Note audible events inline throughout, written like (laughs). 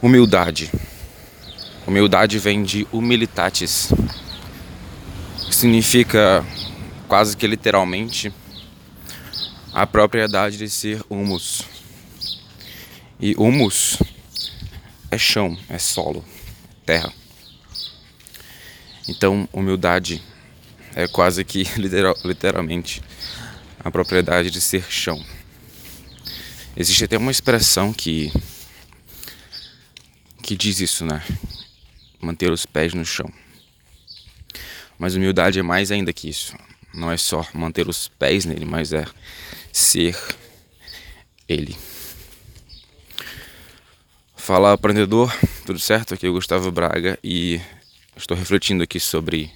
Humildade. Humildade vem de humilitatis, significa quase que literalmente a propriedade de ser humus. E humus é chão, é solo, terra. Então, humildade é quase que (laughs) literal, literalmente a propriedade de ser chão. Existe até uma expressão que que diz isso, né? Manter os pés no chão. Mas humildade é mais ainda que isso. Não é só manter os pés nele, mas é ser ele. Fala aprendedor, tudo certo? Aqui é o Gustavo Braga e estou refletindo aqui sobre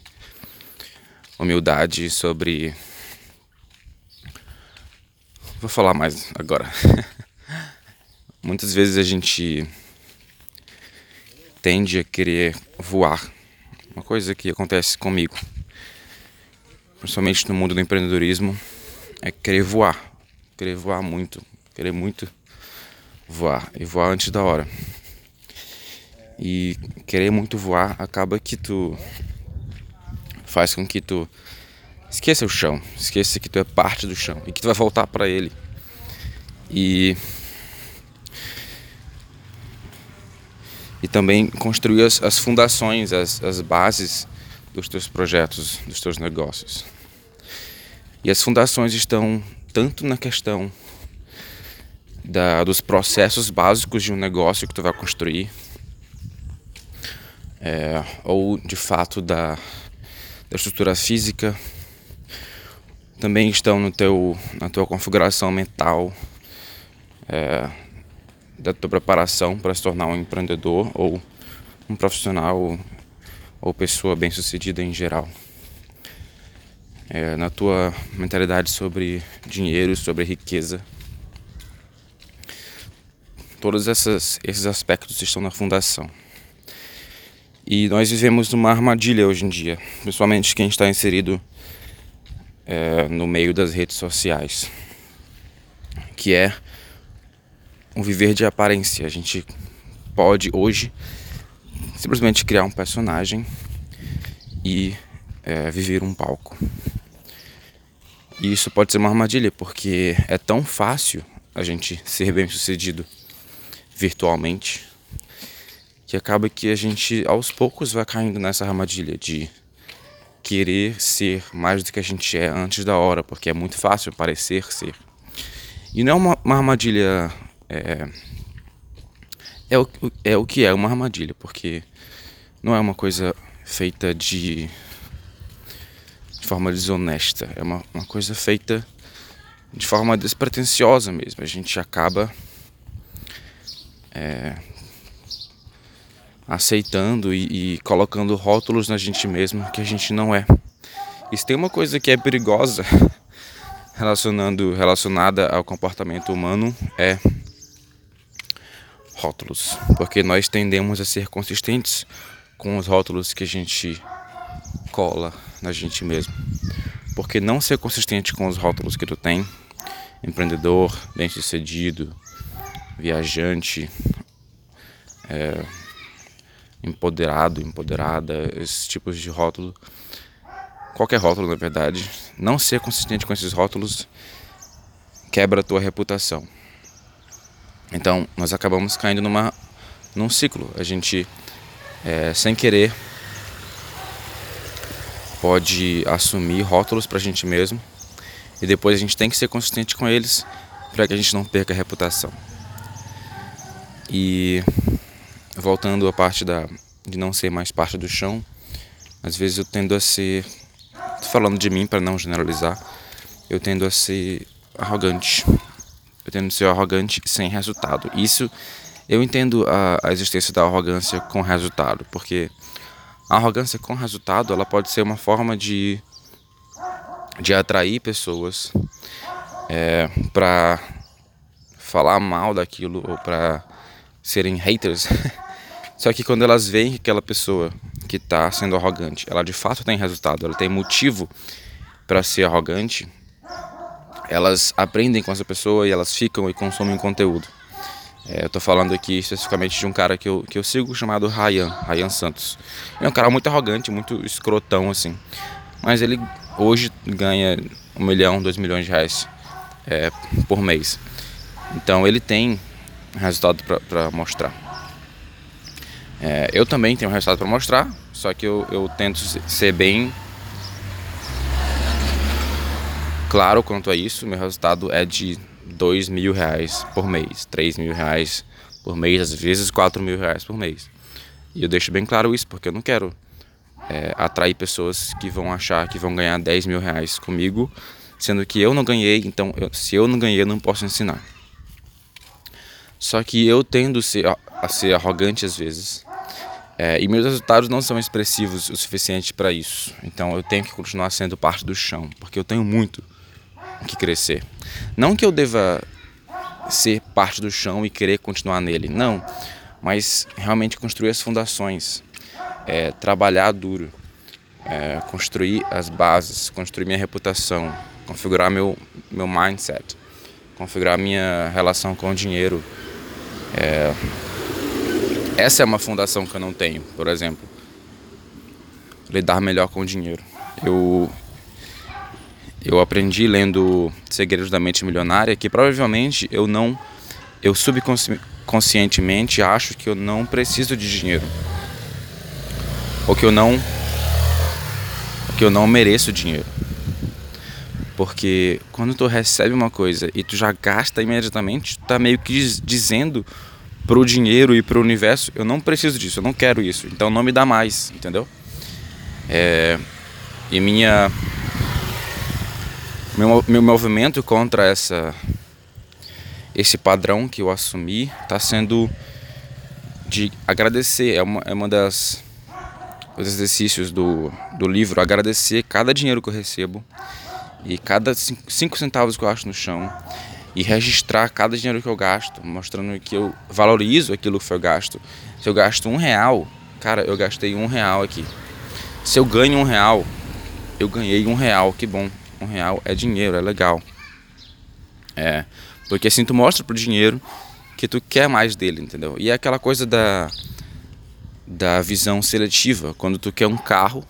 humildade, sobre. Vou falar mais agora. (laughs) Muitas vezes a gente tende a querer voar. Uma coisa que acontece comigo, principalmente no mundo do empreendedorismo, é querer voar. Querer voar muito. Querer muito voar. E voar antes da hora. E querer muito voar acaba que tu faz com que tu esqueça o chão, esqueça que tu é parte do chão e que tu vai voltar para ele. E e também construir as, as fundações, as, as bases dos teus projetos, dos teus negócios. E as fundações estão tanto na questão da, dos processos básicos de um negócio que tu vai construir, é, ou de fato da, da estrutura física, também estão no teu, na tua configuração mental, é, da tua preparação para se tornar um empreendedor ou um profissional ou pessoa bem-sucedida em geral. É, na tua mentalidade sobre dinheiro, sobre riqueza. Todos essas, esses aspectos estão na fundação. E nós vivemos numa armadilha hoje em dia, principalmente quem está inserido é, no meio das redes sociais, que é um viver de aparência. A gente pode hoje simplesmente criar um personagem e é, viver um palco. E isso pode ser uma armadilha, porque é tão fácil a gente ser bem sucedido virtualmente que acaba que a gente aos poucos vai caindo nessa armadilha de querer ser mais do que a gente é antes da hora, porque é muito fácil parecer ser. E não é uma, uma armadilha é, é, o, é o que é uma armadilha, porque não é uma coisa feita de, de forma desonesta, é uma, uma coisa feita de forma despretensiosa mesmo. A gente acaba é, aceitando e, e, colocando rótulos na gente mesmo que a gente não é. Isso tem uma coisa que é perigosa (laughs) relacionando relacionada ao comportamento humano é rótulos, porque nós tendemos a ser consistentes com os rótulos que a gente cola na gente mesmo. Porque não ser consistente com os rótulos que tu tem, empreendedor, bem-sucedido, viajante, é, empoderado, empoderada, esses tipos de rótulo, qualquer rótulo na verdade, não ser consistente com esses rótulos quebra a tua reputação. Então, nós acabamos caindo numa, num ciclo. A gente, é, sem querer, pode assumir rótulos para a gente mesmo e depois a gente tem que ser consistente com eles para que a gente não perca a reputação. E voltando à parte da, de não ser mais parte do chão, às vezes eu tendo a ser, falando de mim para não generalizar, eu tendo a ser arrogante eu ser arrogante sem resultado. Isso eu entendo a, a existência da arrogância com resultado, porque a arrogância com resultado ela pode ser uma forma de, de atrair pessoas é, para falar mal daquilo ou para serem haters. (laughs) Só que quando elas veem que aquela pessoa que está sendo arrogante, ela de fato tem resultado, ela tem motivo para ser arrogante, elas aprendem com essa pessoa e elas ficam e consomem conteúdo. É, eu tô falando aqui especificamente de um cara que eu, que eu sigo chamado Ryan, Ryan Santos. Ele é um cara muito arrogante, muito escrotão, assim. Mas ele hoje ganha um milhão, dois milhões de reais é, por mês. Então ele tem resultado para mostrar. É, eu também tenho resultado para mostrar, só que eu, eu tento ser bem claro quanto a isso. Meu resultado é de dois mil reais por mês, três mil reais por mês, às vezes quatro mil reais por mês. E eu deixo bem claro isso, porque eu não quero é, atrair pessoas que vão achar que vão ganhar 10 mil reais comigo, sendo que eu não ganhei, então eu, se eu não ganhei, eu não posso ensinar. Só que eu tendo ser, a ser arrogante às vezes, é, e meus resultados não são expressivos o suficiente para isso. Então eu tenho que continuar sendo parte do chão, porque eu tenho muito que crescer. Não que eu deva ser parte do chão e querer continuar nele, não, mas realmente construir as fundações, é, trabalhar duro, é, construir as bases, construir minha reputação, configurar meu, meu mindset, configurar minha relação com o dinheiro. É, essa é uma fundação que eu não tenho, por exemplo. Lidar melhor com o dinheiro. Eu eu aprendi lendo Segredos da Mente Milionária que provavelmente eu não, eu subconscientemente acho que eu não preciso de dinheiro, ou que eu não, ou que eu não mereço dinheiro, porque quando tu recebe uma coisa e tu já gasta imediatamente, tu tá meio que dizendo pro dinheiro e pro universo, eu não preciso disso, eu não quero isso, então não me dá mais, entendeu? É, e minha meu, meu movimento contra essa esse padrão que eu assumi está sendo de agradecer. É uma, é uma das os exercícios do, do livro, agradecer cada dinheiro que eu recebo e cada cinco, cinco centavos que eu acho no chão e registrar cada dinheiro que eu gasto, mostrando que eu valorizo aquilo que foi gasto. Se eu gasto um real, cara, eu gastei um real aqui. Se eu ganho um real, eu ganhei um real, que bom um real é dinheiro, é legal. É, porque assim tu mostra pro dinheiro que tu quer mais dele, entendeu? E é aquela coisa da, da visão seletiva, quando tu quer um carro,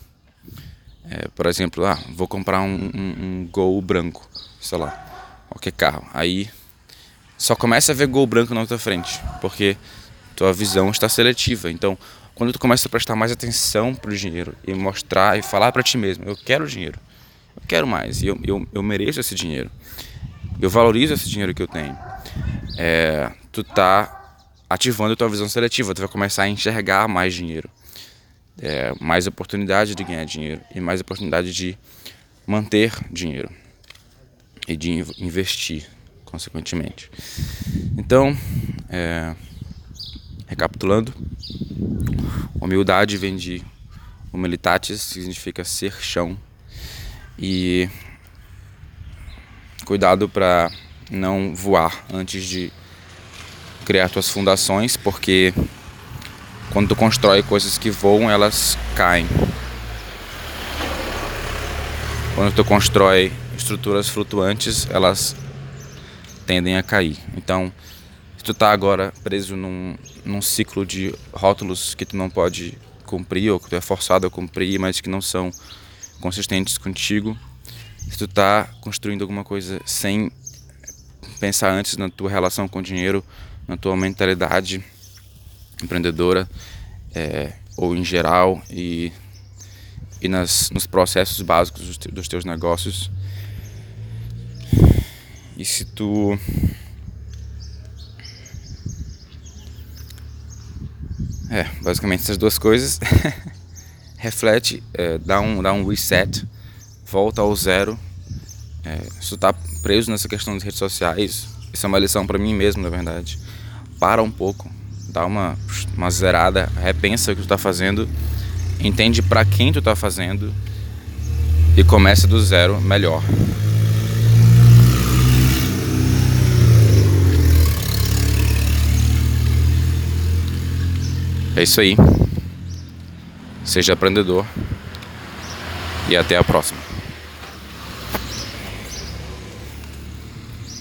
é, por exemplo, ah, vou comprar um, um, um Gol branco, sei lá, qualquer carro. Aí só começa a ver Gol branco na tua frente, porque tua visão está seletiva. Então, quando tu começa a prestar mais atenção pro dinheiro e mostrar e falar para ti mesmo, eu quero dinheiro quero mais, eu, eu, eu mereço esse dinheiro, eu valorizo esse dinheiro que eu tenho. É, tu tá ativando a tua visão seletiva, tu vai começar a enxergar mais dinheiro, é, mais oportunidade de ganhar dinheiro e mais oportunidade de manter dinheiro e de investir, consequentemente. Então, é, recapitulando, humildade vem de humilitatis, significa ser chão e cuidado para não voar antes de criar suas fundações, porque quando tu constrói coisas que voam, elas caem. Quando tu constrói estruturas flutuantes, elas tendem a cair. Então, se tu tá agora preso num, num ciclo de rótulos que tu não pode cumprir ou que tu é forçado a cumprir, mas que não são consistentes contigo. Se tu tá construindo alguma coisa sem pensar antes na tua relação com o dinheiro, na tua mentalidade empreendedora é, ou em geral e, e nas, nos processos básicos dos, dos teus negócios. E se tu É, basicamente essas duas coisas. (laughs) reflete, é, dá, um, dá um reset, volta ao zero. É, se tu tá preso nessa questão das redes sociais, isso é uma lição para mim mesmo, na verdade. Para um pouco, dá uma, uma zerada, repensa o que tu tá fazendo, entende para quem tu tá fazendo e começa do zero melhor. É isso aí seja aprendedor e até a próxima.